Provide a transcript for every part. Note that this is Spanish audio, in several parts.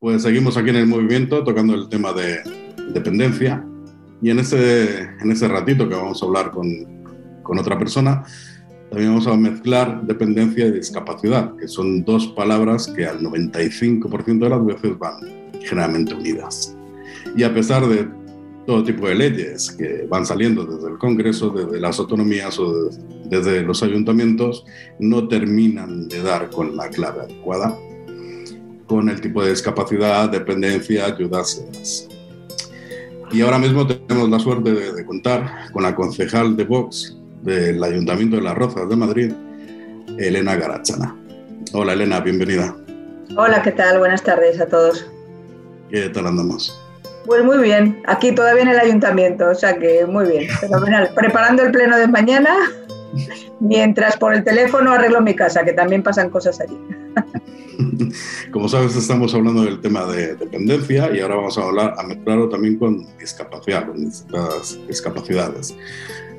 Pues seguimos aquí en el movimiento tocando el tema de dependencia y en ese, en ese ratito que vamos a hablar con, con otra persona, también vamos a mezclar dependencia y discapacidad, que son dos palabras que al 95% de las veces van generalmente unidas. Y a pesar de todo tipo de leyes que van saliendo desde el Congreso, desde las autonomías o desde los ayuntamientos, no terminan de dar con la clave adecuada con el tipo de discapacidad, dependencia, ayudas y ahora mismo tenemos la suerte de, contar con la concejal de Vox del Ayuntamiento de Las Rozas de Madrid, Elena Garachana. Hola Elena, bienvenida. Hola, ¿qué tal? Buenas tardes a todos. ¿Qué tal andamos? Pues muy bien, aquí todavía en el ayuntamiento, o sea que muy bien, fenomenal. Preparando el pleno de mañana, mientras por el teléfono arreglo mi casa, que también pasan cosas allí. Como sabes, estamos hablando del tema de dependencia y ahora vamos a hablar, a mezclarlo también con discapacidad, con discapacidades.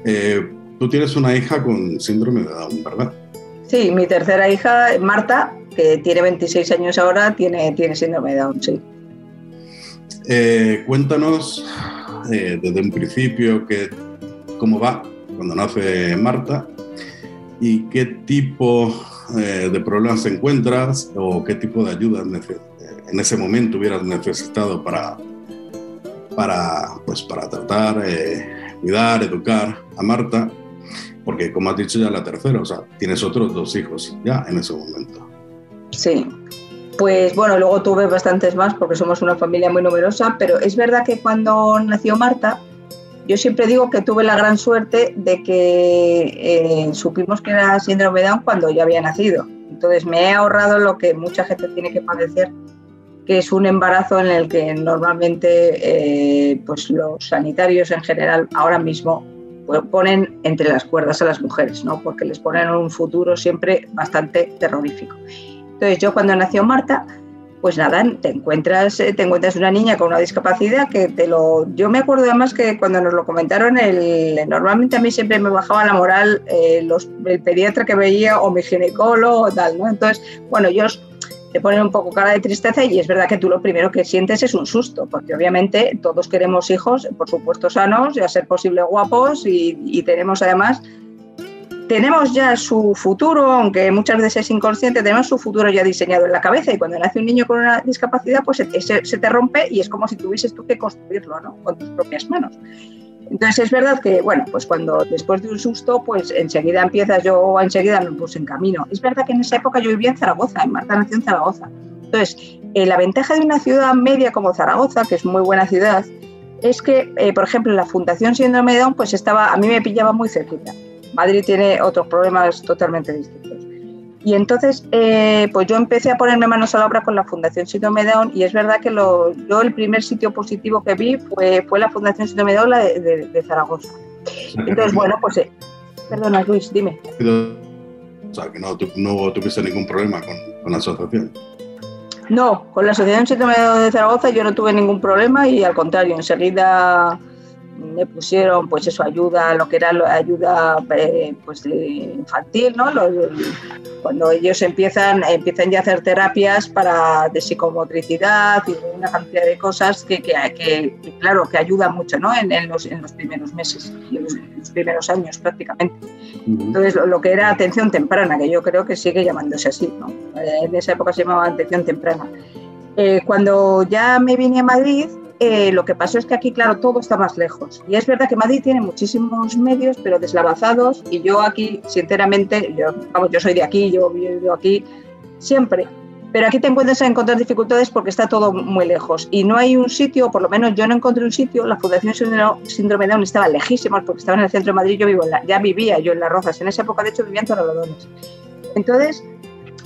Eh, tú tienes una hija con síndrome de Down, ¿verdad? Sí, mi tercera hija, Marta, que tiene 26 años ahora, tiene, tiene síndrome de Down, sí. Eh, cuéntanos eh, desde un principio que, cómo va cuando nace Marta y qué tipo eh, de problemas encuentras o qué tipo de ayuda en ese momento hubieras necesitado para, para, pues, para tratar, eh, cuidar, educar a Marta, porque como has dicho ya la tercera, o sea, tienes otros dos hijos ya en ese momento. Sí, pues bueno, luego tuve bastantes más porque somos una familia muy numerosa, pero es verdad que cuando nació Marta, yo siempre digo que tuve la gran suerte de que eh, supimos que era síndrome Down cuando ya había nacido. Entonces me he ahorrado lo que mucha gente tiene que padecer, que es un embarazo en el que normalmente eh, pues los sanitarios en general ahora mismo ponen entre las cuerdas a las mujeres, ¿no? porque les ponen un futuro siempre bastante terrorífico. Entonces yo cuando nació Marta, pues nada, te encuentras, eh, te encuentras una niña con una discapacidad que te lo... Yo me acuerdo además que cuando nos lo comentaron, el, normalmente a mí siempre me bajaba la moral eh, los, el pediatra que veía o mi ginecólogo tal, ¿no? Entonces, bueno, ellos te ponen un poco cara de tristeza y es verdad que tú lo primero que sientes es un susto, porque obviamente todos queremos hijos, por supuesto sanos y a ser posible guapos y tenemos además tenemos ya su futuro, aunque muchas veces es inconsciente, tenemos su futuro ya diseñado en la cabeza y cuando nace un niño con una discapacidad, pues se, se te rompe y es como si tuvieses tú que construirlo, ¿no? Con tus propias manos. Entonces es verdad que, bueno, pues cuando después de un susto, pues enseguida empiezas, yo enseguida me puse en camino. Es verdad que en esa época yo vivía en Zaragoza, en Marta nació en Zaragoza. Entonces, eh, la ventaja de una ciudad media como Zaragoza, que es muy buena ciudad, es que, eh, por ejemplo, la Fundación Síndrome de Down, pues estaba, a mí me pillaba muy cerquita. Madrid tiene otros problemas totalmente distintos. Y entonces, eh, pues yo empecé a ponerme manos a la obra con la Fundación Síndrome Down y es verdad que lo, yo el primer sitio positivo que vi fue, fue la Fundación Síndrome Down de, de, de Zaragoza. Entonces, bueno, pues, eh, perdona Luis, dime. O sea, que no, no tuviste ningún problema con, con la asociación. No, con la Asociación Síndrome de Zaragoza yo no tuve ningún problema y al contrario, enseguida me pusieron pues eso ayuda lo que era ayuda eh, pues infantil no cuando ellos empiezan empiezan ya a hacer terapias para de psicomotricidad y una cantidad de cosas que, que, que claro que ayuda mucho no en, en, los, en los primeros meses en los, en los primeros años prácticamente. Entonces lo, lo, que era atención temprana que yo creo que sigue llamándose así no en esa época se llamaba atención temprana. Eh, cuando ya me vine a Madrid eh, lo que pasó es que aquí, claro, todo está más lejos. Y es verdad que Madrid tiene muchísimos medios, pero deslavazados. Y yo aquí, sinceramente, yo, vamos, yo soy de aquí, yo vivo aquí siempre. Pero aquí te encuentras a encontrar dificultades porque está todo muy lejos. Y no hay un sitio, por lo menos yo no encontré un sitio, la Fundación Síndrome Down estaba lejísima porque estaba en el centro de Madrid, yo vivo la, ya vivía yo en Las Rozas. En esa época, de hecho, vivía en Torrelodones. Entonces,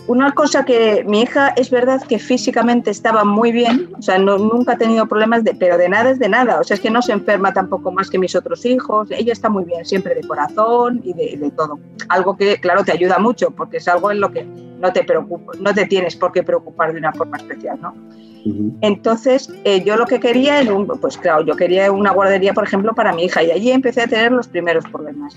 una cosa que mi hija es verdad que físicamente estaba muy bien, o sea, no, nunca ha tenido problemas, de, pero de nada es de nada, o sea, es que no se enferma tampoco más que mis otros hijos, ella está muy bien, siempre de corazón y de, de todo. Algo que, claro, te ayuda mucho, porque es algo en lo que no te preocupa, no te tienes por qué preocupar de una forma especial, ¿no? Entonces, eh, yo lo que quería, en un, pues claro, yo quería una guardería, por ejemplo, para mi hija y allí empecé a tener los primeros problemas.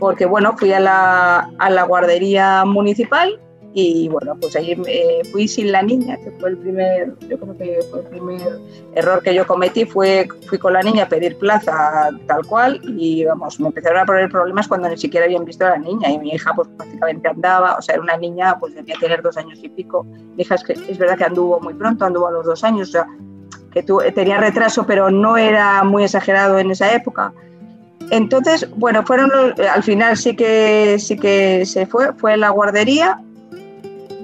Porque, bueno, fui a la, a la guardería municipal y bueno, pues ahí me fui sin la niña, que fue el primer, yo creo que fue el primer error que yo cometí, fue, fui con la niña a pedir plaza tal cual y vamos, me empezaron a poner problemas cuando ni siquiera habían visto a la niña y mi hija pues prácticamente andaba, o sea, era una niña pues debía tener dos años y pico. Mi hija es, que, es verdad que anduvo muy pronto, anduvo a los dos años, o sea, que tenía retraso, pero no era muy exagerado en esa época. Entonces, bueno, fueron al final sí que sí que se fue, fue la guardería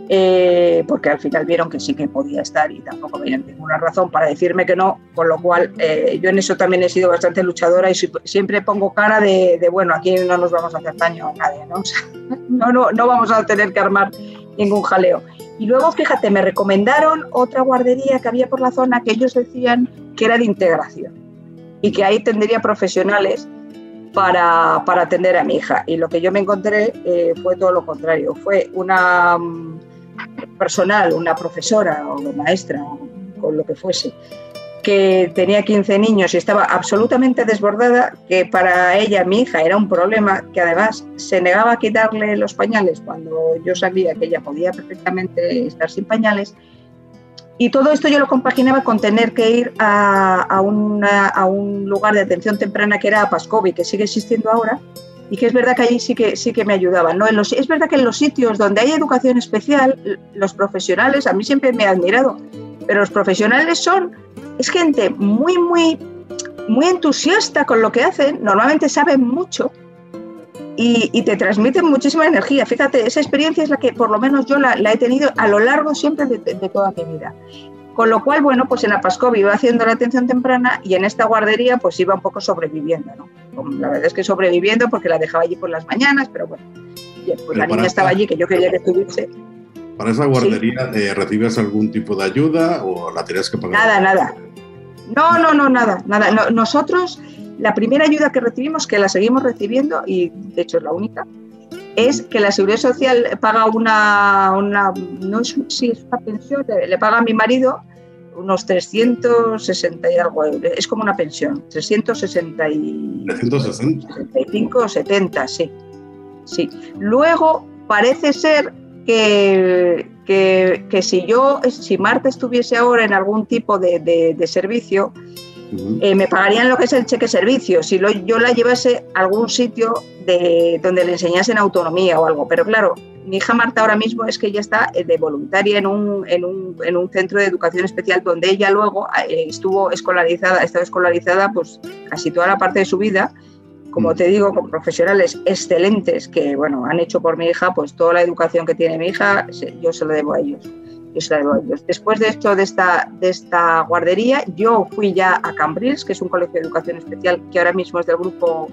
eh, porque al final vieron que sí que podía estar y tampoco veían ninguna razón para decirme que no, con lo cual eh, yo en eso también he sido bastante luchadora y siempre pongo cara de, bueno, aquí no nos vamos a hacer daño a nadie, ¿no? no, no, no vamos a tener que armar ningún jaleo. Y luego, fíjate, me recomendaron otra guardería que había por la zona que ellos decían que era de integración y que ahí tendría profesionales para, para atender a mi hija. Y lo que yo me encontré eh, fue todo lo contrario. Fue una mm, personal, una profesora o maestra, o lo que fuese, que tenía 15 niños y estaba absolutamente desbordada, que para ella, mi hija, era un problema, que además se negaba a quitarle los pañales cuando yo sabía que ella podía perfectamente estar sin pañales. Y todo esto yo lo compaginaba con tener que ir a, a, a un lugar de atención temprana que era Pascovi, que sigue existiendo ahora, y que es verdad que allí sí que, sí que me ayudaban. ¿no? Es verdad que en los sitios donde hay educación especial, los profesionales, a mí siempre me han admirado, pero los profesionales son, es gente muy, muy, muy entusiasta con lo que hacen, normalmente saben mucho y, te transmiten muchísima energía. Fíjate, esa experiencia es la que por lo menos yo la, he tenido a lo largo siempre de toda mi vida. Con lo cual, bueno, pues en la Pascov iba haciendo la atención temprana y en esta guardería pues iba un poco sobreviviendo, ¿no? La verdad es que sobreviviendo porque la dejaba allí por las mañanas, pero bueno, pues la niña estaba allí que yo quería que estuviese. ¿Para esa guardería eh, recibes algún tipo de ayuda o la tenías que pagar? Nada, nada. No, no, no, nada, nada. nosotros, la primera ayuda que recibimos, que la seguimos recibiendo, y de hecho es la única, es que la Seguridad Social paga una, una no es, sí, es una pensión, le, paga a mi marido unos 360 y algo euros. Es como una pensión, 360 y... 360. 65 o 70, sí. Sí. Luego parece ser que, que, si yo, si Marta estuviese ahora en algún tipo de, de servicio, eh, me pagarían lo que es el cheque servicio, si yo la llevase a algún sitio de, donde le enseñasen autonomía o algo. Pero claro, mi hija Marta ahora mismo es que ella está eh, de voluntaria en un, en un, en un centro de educación especial donde ella luego eh, estuvo escolarizada, ha estado escolarizada pues casi toda la parte de su vida como te digo, con profesionales excelentes que, bueno, han hecho por mi hija, pues toda la educación que tiene mi hija, yo se lo debo a ellos. Después de esto, de esta, de esta guardería, yo fui ya a Cambrils, que es un colegio de educación especial que ahora mismo es del grupo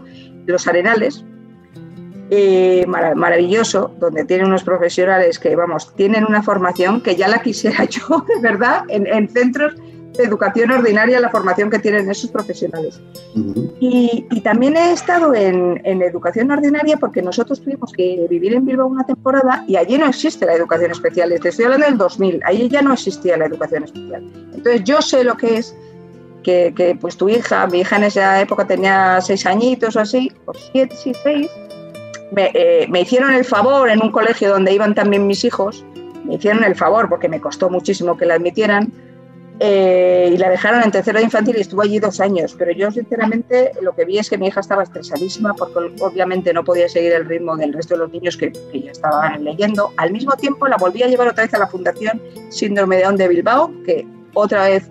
Los Arenales, eh, maravilloso, donde tienen unos profesionales que, vamos, tienen una formación que ya la quisiera yo, de verdad, en, en centros educación ordinaria la formación que tienen esos profesionales. y, también he estado en, educación ordinaria porque nosotros tuvimos que vivir en Bilbao una temporada y allí no existe la educación especial. Te estoy hablando del 2000, allí ya no existía la educación especial. Entonces yo sé lo que es que, pues tu hija, mi hija en esa época tenía seis añitos o así, o siete, sí, seis, me, eh, me hicieron el favor en un colegio donde iban también mis hijos, me hicieron el favor porque me costó muchísimo que la admitieran eh, y la dejaron en tercero de infantil y estuvo allí dos años. Pero yo, sinceramente, lo que vi es que mi hija estaba estresadísima porque obviamente no podía seguir el ritmo del resto de los niños que, ya estaban leyendo. Al mismo tiempo, la volví a llevar otra vez a la Fundación Síndrome de Down de Bilbao, que otra vez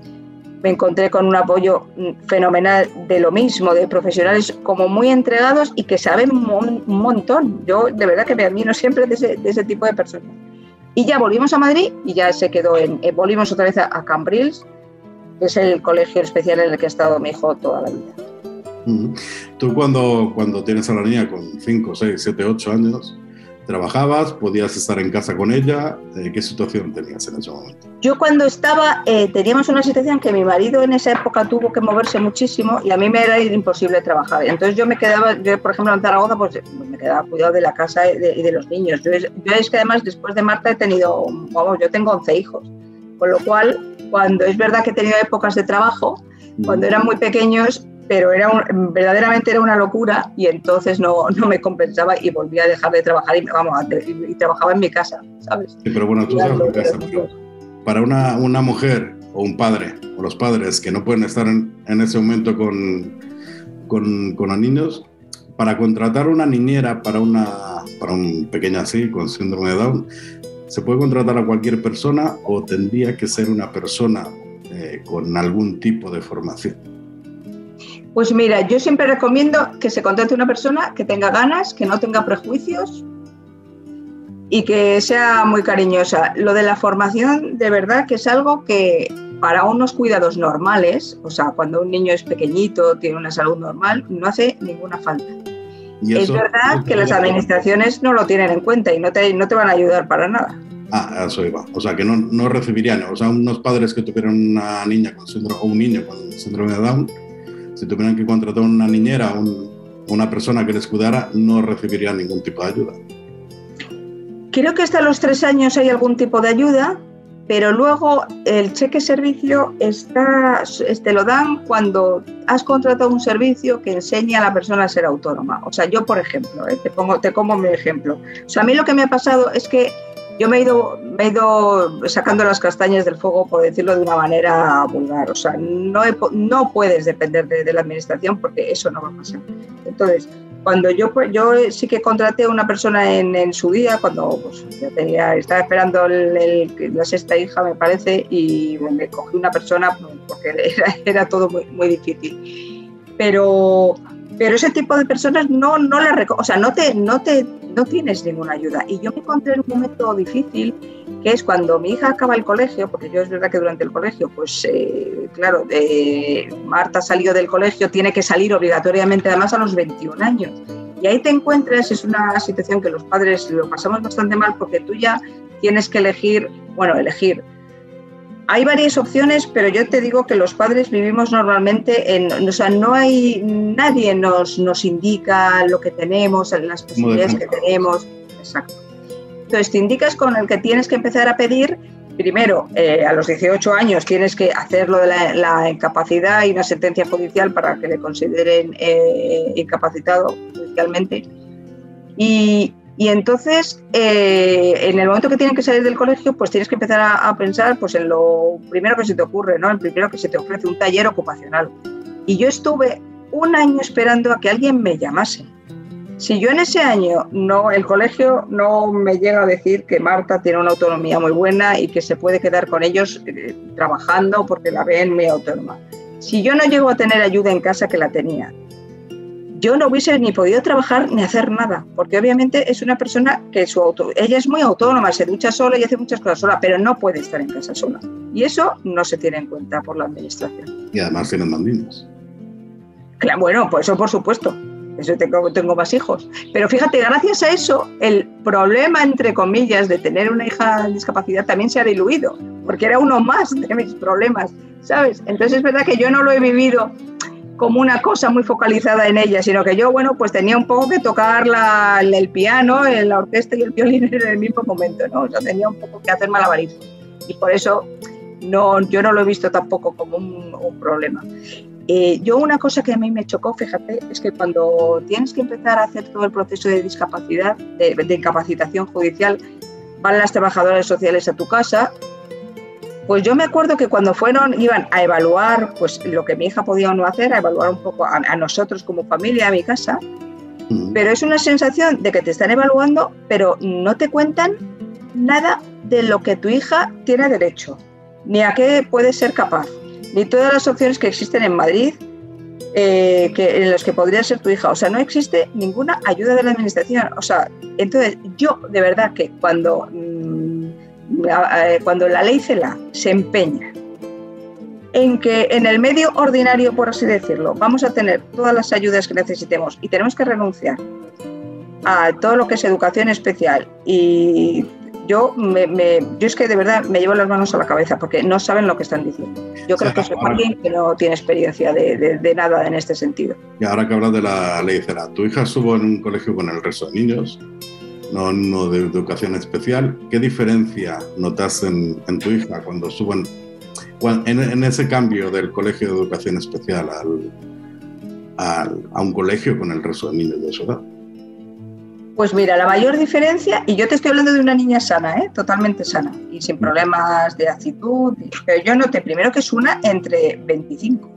me encontré con un apoyo mm, fenomenal de lo mismo, de profesionales como muy entregados y que saben un montón. Yo de verdad que me admiro siempre de ese, de ese tipo de personas. Y ya volvimos a Madrid y ya se quedó en. Volvimos otra vez a, Cambrils, que es el colegio especial en el que ha estado mi hijo toda la vida. Tú cuando, cuando tienes a la niña con 5, 6, 7, 8 años, ¿Trabajabas? ¿Podías estar en casa con ella? Eh, ¿Qué situación tenías en ese momento? Yo cuando estaba, eh, teníamos una situación que mi marido en esa época tuvo que moverse muchísimo y a mí me era imposible trabajar. Entonces yo me quedaba, yo por ejemplo en Zaragoza, pues me quedaba cuidado de la casa y de, los niños. Yo, yo, es que además después de Marta he tenido, vamos, yo tengo 11 hijos. Con lo cual, cuando es verdad que he tenido épocas de trabajo, cuando eran muy pequeños, pero era verdaderamente era una locura y entonces no, no, me compensaba y volví a dejar de trabajar y, vamos, y, trabajaba en mi casa, ¿sabes? Sí, pero bueno, tú sabes lo que para una, una, mujer o un padre o los padres que no pueden estar en, en ese momento con, con, con, los niños, para contratar una niñera para, una, para un pequeño así con síndrome de Down, ¿se puede contratar a cualquier persona o tendría que ser una persona eh, con algún tipo de formación? Pues mira, yo siempre recomiendo que se contrate una persona que tenga ganas, que no tenga prejuicios y que sea muy cariñosa. Lo de la formación, de verdad que es algo que para unos cuidados normales, o sea, cuando un niño es pequeñito, tiene una salud normal, no hace ninguna falta. Es verdad que las administraciones no lo tienen en cuenta y no te, no te van a ayudar para nada. Ah, eso iba. O sea, que no, no recibirían, o sea, unos padres que tuvieran una niña con síndrome, o un niño con síndrome de Down, si tuvieran que contratar una niñera o una persona que les cuidara, no recibirían ningún tipo de ayuda. Creo que hasta los tres años hay algún tipo de ayuda, pero luego el cheque servicio está, te lo dan cuando has contratado un servicio que enseña a la persona a ser autónoma. O sea, yo, por ejemplo, ¿eh? te, pongo, te como mi ejemplo. O sea, a mí lo que me ha pasado es que yo me he, ido, me he ido sacando las castañas del fuego, por decirlo de una manera vulgar. O sea, no, no puedes depender de, la administración porque eso no va a pasar. Entonces, cuando yo, yo sí que contraté a una persona en, su día, cuando pues, ya tenía, estaba esperando la sexta hija, me parece, y me cogí una persona porque era, era todo muy, muy difícil. Pero, pero ese tipo de personas no, no la o sea, no te, no te no tienes ninguna ayuda. Y yo me encontré en un momento difícil, que es cuando mi hija acaba el colegio, porque yo es verdad que durante el colegio, pues eh, claro, eh, Marta salió del colegio, tiene que salir obligatoriamente además a los 21 años. Y ahí te encuentras, es una situación que los padres lo pasamos bastante mal porque tú ya tienes que elegir, bueno, elegir, hay varias opciones, pero yo te digo que los padres vivimos normalmente en, o sea, no hay, nadie nos, nos indica lo que tenemos, las posibilidades que tenemos. Exacto. Entonces te indicas con el que tienes que empezar a pedir, primero, eh, a los 18 años tienes que hacer lo de la, incapacidad y una sentencia judicial para que le consideren eh, incapacitado judicialmente. Y, y entonces, eh, en el momento que tienen que salir del colegio, pues tienes que empezar a, pensar pues, en lo primero que se te ocurre, ¿no? El primero que se te ofrece, un taller ocupacional. Y yo estuve un año esperando a que alguien me llamase. Si yo en ese año no, el colegio no me llega a decir que Marta tiene una autonomía muy buena y que se puede quedar con ellos eh, trabajando porque la ven muy autónoma. Si yo no llego a tener ayuda en casa que la tenía, yo no hubiese ni podido trabajar ni hacer nada, porque obviamente es una persona que su auto, ella es muy autónoma, se ducha sola y hace muchas cosas sola, pero no puede estar en casa sola. Y eso no se tiene en cuenta por la administración. Y además niños. Claro, bueno, pues eso por supuesto. Eso tengo, tengo más hijos. Pero fíjate, gracias a eso, el problema, entre comillas, de tener una hija con discapacidad también se ha diluido, porque era uno más de mis problemas, ¿sabes? Entonces es verdad que yo no lo he vivido como una cosa muy focalizada en ella, sino que yo, bueno, pues tenía un poco que tocar el piano, la orquesta y el violín en el mismo momento, ¿no? O sea, tenía un poco que hacer malabarismo. Y por eso no, yo no lo he visto tampoco como un, problema. Eh, yo una cosa que a mí me chocó, fíjate, es que cuando tienes que empezar a hacer todo el proceso de discapacidad, de, de incapacitación judicial, van las trabajadoras sociales a tu casa pues yo me acuerdo que cuando fueron, iban a evaluar pues lo que mi hija podía o no hacer, a evaluar un poco a, nosotros como familia, a mi casa, pero es una sensación de que te están evaluando, pero no te cuentan nada de lo que tu hija tiene derecho, ni a qué puede ser capaz, ni todas las opciones que existen en Madrid eh, que, en las que podría ser tu hija. O sea, no existe ninguna ayuda de la administración. O sea, entonces yo de verdad que cuando mm, cuando la ley CELA se empeña en que en el medio ordinario, por así decirlo, vamos a tener todas las ayudas que necesitemos y tenemos que renunciar a todo lo que es educación especial y yo, me, yo es que de verdad me llevo las manos a la cabeza porque no saben lo que están diciendo. Yo creo que es alguien que no tiene experiencia de, de, nada en este sentido. Y ahora que hablas de la ley CELA, tu hija estuvo en un colegio con el resto de niños no, de educación especial. ¿Qué diferencia notas en, tu hija cuando suben en, ese cambio del colegio de educación especial a, un colegio con el resto de niños de su edad? Pues mira, la mayor diferencia, y yo te estoy hablando de una niña sana, ¿eh? totalmente sana, y sin problemas de actitud, pero yo noté primero que es una entre 25.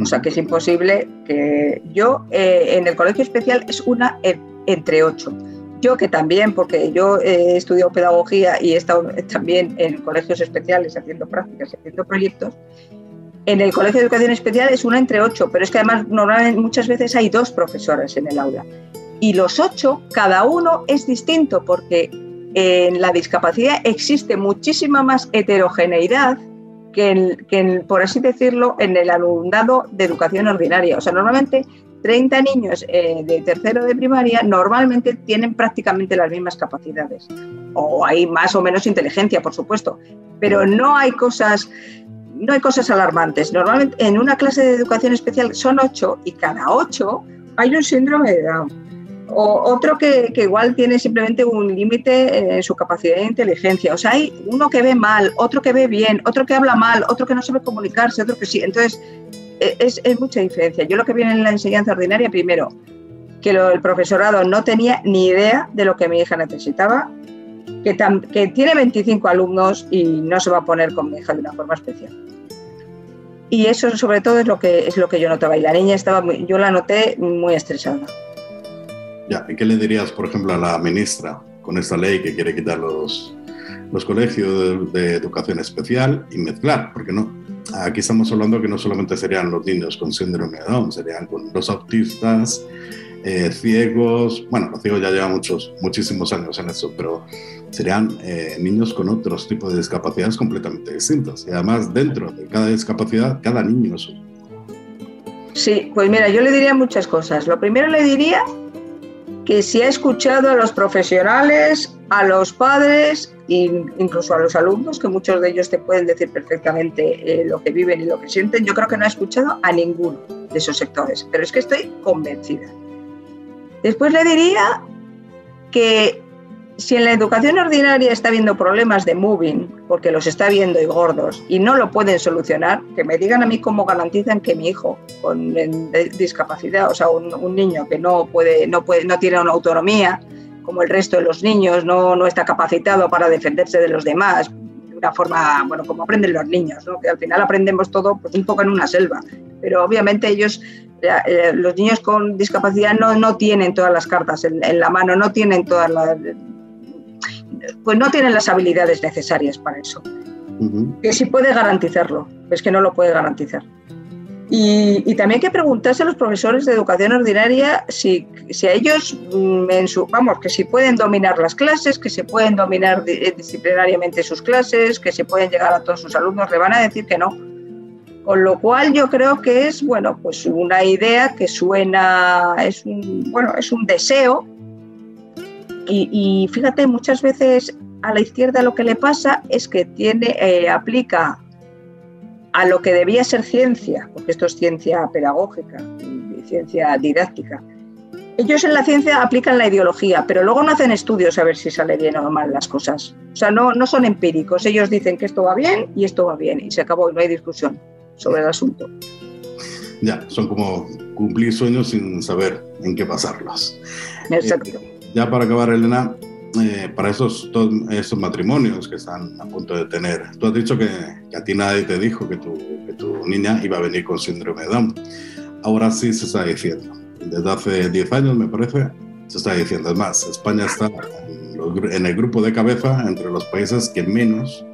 O sea que es imposible que yo eh, en el colegio especial es una entre 8. Yo que también, porque yo he estudiado pedagogía y he estado también en colegios especiales haciendo prácticas, haciendo proyectos, en el colegio de educación especial es una entre ocho, pero es que además normalmente muchas veces hay dos profesores en el aula. Y los ocho, cada uno es distinto porque en la discapacidad existe muchísima más heterogeneidad que, por así decirlo, en el alumnado de educación ordinaria. O sea, normalmente 30 niños eh, de tercero de primaria normalmente tienen prácticamente las mismas capacidades. O hay más o menos inteligencia, por supuesto, pero no hay cosas, no hay cosas alarmantes. Normalmente en una clase de educación especial son ocho y cada ocho hay un síndrome de Down. O otro que, que, igual tiene simplemente un límite en su capacidad de inteligencia. O sea, hay uno que ve mal, otro que ve bien, otro que habla mal, otro que no sabe comunicarse, otro que sí. Entonces, e, es, mucha diferencia. Yo lo que vi en la enseñanza ordinaria, primero, que el profesorado no tenía ni idea de lo que mi hija necesitaba, que, tiene 25 alumnos y no se va a poner con mi hija de una forma especial. Y eso sobre todo es lo que, es lo que yo notaba. Y la niña estaba, yo la noté muy estresada. Ya, ¿y qué le dirías, por ejemplo, a la ministra con esta ley que quiere quitar los, los colegios de, educación especial y mezclar, porque no, aquí estamos hablando que no solamente serían los niños con síndrome de Down, serían con los autistas, eh, ciegos, bueno, los ciegos ya llevan muchos, muchísimos años en eso, pero serían eh, niños con otros tipos de discapacidades completamente distintas. Y además, dentro de cada discapacidad, cada niño es Sí, pues mira, yo le diría muchas cosas. Lo primero le diría que si ha escuchado a los profesionales, a los padres e incluso a los alumnos, que muchos de ellos te pueden decir perfectamente eh, lo que viven y lo que sienten, yo creo que no ha escuchado a ninguno de esos sectores, pero es que estoy convencida. Después le diría que si en la educación ordinaria está habiendo problemas de moving, porque los está viendo y gordos, y no lo pueden solucionar, que me digan a mí cómo garantizan que mi hijo con discapacidad, o sea, un, niño que no, puede, no, puede, no tiene una autonomía, como el resto de los niños, no, no está capacitado para defenderse de los demás, de una forma, bueno, como aprenden los niños, ¿no? que al final aprendemos todo pues, un poco en una selva, pero obviamente ellos eh, los niños con discapacidad no, no tienen todas las cartas en, en, la mano, no tienen todas las, pues no tienen las habilidades necesarias para eso. Que si puede garantizarlo, es que no lo puede garantizar. Y, también hay que preguntarse a los profesores de educación ordinaria si, si a ellos, mm, en su, vamos, que si pueden dominar las clases, que se pueden dominar eh, disciplinariamente sus clases, que se pueden llegar a todos sus alumnos, le van a decir que no. Con lo cual yo creo que es, bueno, pues una idea que suena, es un, bueno, es un deseo, y, fíjate, muchas veces a la izquierda lo que le pasa es que tiene, eh, aplica a lo que debía ser ciencia, porque esto es ciencia pedagógica y ciencia didáctica. Ellos en la ciencia aplican la ideología, pero luego no hacen estudios a ver si sale bien o mal las cosas. O sea, no, no son empíricos. Ellos dicen que esto va bien y esto va bien y se acabó y no hay discusión sobre el asunto. Ya, son como cumplir sueños sin saber en qué pasarlos. Exacto. Eh, ya para acabar, Elena, eh, para esos, esos matrimonios que están a punto de tener, tú has dicho que, a ti nadie te dijo que tu, que tu, niña iba a venir con síndrome de Down. Ahora sí se está diciendo. Desde hace 10 años, me parece, se está diciendo. Es más, España está en, el grupo de cabeza entre los países que menos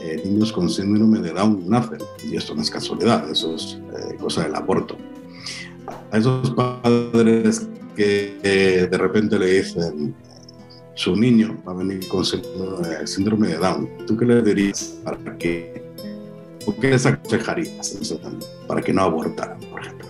eh, niños con síndrome de Down nacen. Y esto no es casualidad, eso es eh, cosa del aborto. A esos padres que de repente le dicen su niño va a venir con síndrome de Down. ¿Tú qué le dirías para que, o qué les aconsejarías para que no abortaran, por ejemplo?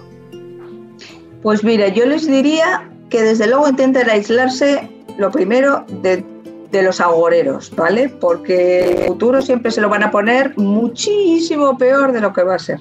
Pues mira, yo les diría que desde luego intenten aislarse, lo primero, de, de los agoreros, ¿vale? Porque el futuro siempre se lo van a poner muchísimo peor de lo que va a ser.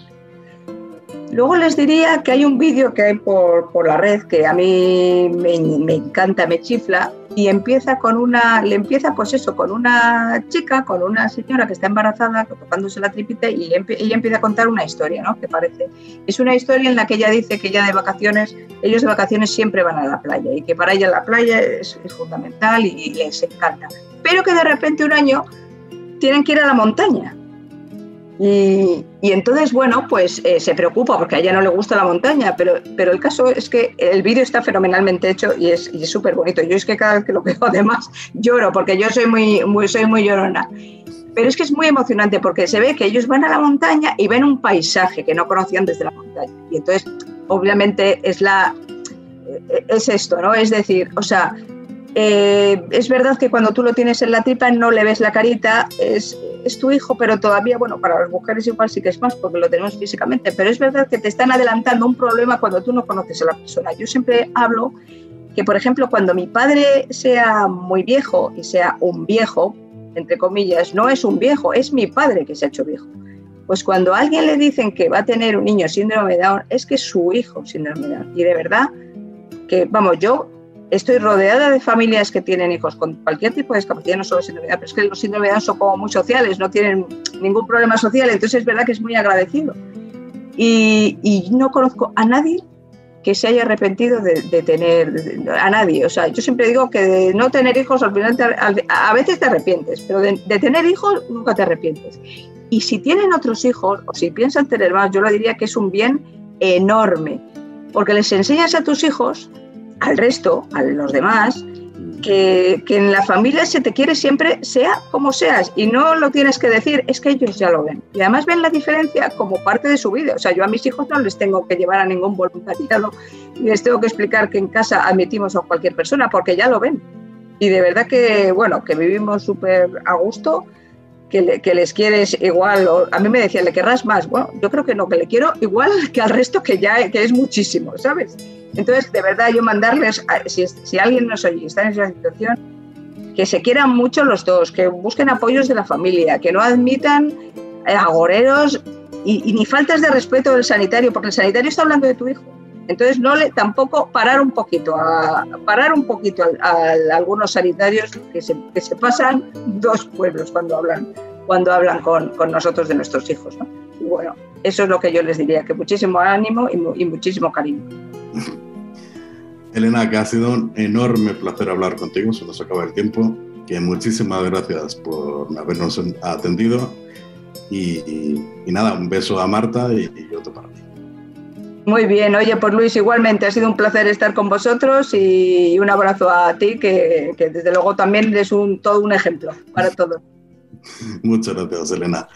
Luego les diría que hay un vídeo que hay por, por la red que a mí me, me, encanta, me chifla, y empieza con una, le empieza pues eso, con una chica, con una señora que está embarazada, tocándose la tripita, y ella empieza a contar una historia, ¿no? Que parece. Es una historia en la que ella dice que ya de vacaciones, ellos de vacaciones siempre van a la playa, y que para ella la playa es, fundamental y, y les encanta. Pero que de repente un año tienen que ir a la montaña y, entonces, bueno, pues eh, se preocupa porque a ella no le gusta la montaña, pero, pero el caso es que el vídeo está fenomenalmente hecho y es súper bonito. Yo es que cada vez que lo veo además lloro porque yo soy muy, muy, soy muy llorona. Pero es que es muy emocionante porque se ve que ellos van a la montaña y ven un paisaje que no conocían desde la montaña. Y entonces, obviamente, es, la, eh, es esto, ¿no? Es decir, o sea, eh, es verdad que cuando tú lo tienes en la tripa no le ves la carita, es, es, tu hijo, pero todavía, bueno, para las mujeres igual sí que es más porque lo tenemos físicamente, pero es verdad que te están adelantando un problema cuando tú no conoces a la persona. Yo siempre hablo que, por ejemplo, cuando mi padre sea muy viejo y sea un viejo, entre comillas, no es un viejo, es mi padre que se ha hecho viejo. Pues cuando alguien le dicen que va a tener un niño síndrome de Down, es que es su hijo síndrome de Down. Y de verdad que, vamos, yo estoy rodeada de familias que tienen hijos con cualquier tipo de discapacidad, no solo síndrome de pero es que los síndrome son como muy sociales, no tienen ningún problema social, entonces es verdad que es muy agradecido. Y, no conozco a nadie que se haya arrepentido de, tener, a nadie. O sea, yo siempre digo que de no tener hijos, al final a veces te arrepientes, pero de tener hijos nunca te arrepientes. Y si tienen otros hijos, o si piensan tener más, yo lo diría que es un bien enorme, porque les enseñas a tus hijos al resto, a los demás, que, en la familia se te quiere siempre, sea como seas, y no lo tienes que decir, es que ellos ya lo ven. Y además ven la diferencia como parte de su vida. O sea, yo a mis hijos no les tengo que llevar a ningún voluntariado, ni les tengo que explicar que en casa admitimos a cualquier persona, porque ya lo ven. Y de verdad que, bueno, que vivimos súper a gusto, que, que, les quieres igual, o, a mí me decían, ¿le querrás más? Bueno, yo creo que no, que le quiero igual que al resto, que ya que es muchísimo, ¿sabes? Entonces, de verdad, yo mandarles, si, alguien nos oye está en esa situación, que se quieran mucho los dos, que busquen apoyos de la familia, que no admitan eh, agoreros y, ni faltas de respeto del sanitario, porque el sanitario está hablando de tu hijo. Entonces, no le, tampoco parar un poquito, a, parar un poquito a, algunos sanitarios que se, que se, pasan dos pueblos cuando hablan, cuando hablan con, con nosotros de nuestros hijos. Y bueno, eso es lo que yo les diría, que muchísimo ánimo y, y muchísimo cariño. Elena, que ha sido un enorme placer hablar contigo, se nos acaba el tiempo, que muchísimas gracias por habernos atendido y, nada, un beso a Marta y, otro para ti. Muy bien, oye, pues Luis, igualmente ha sido un placer estar con vosotros y un abrazo a ti, que, que desde luego también eres un, todo un ejemplo para todos. Muchas gracias, Elena.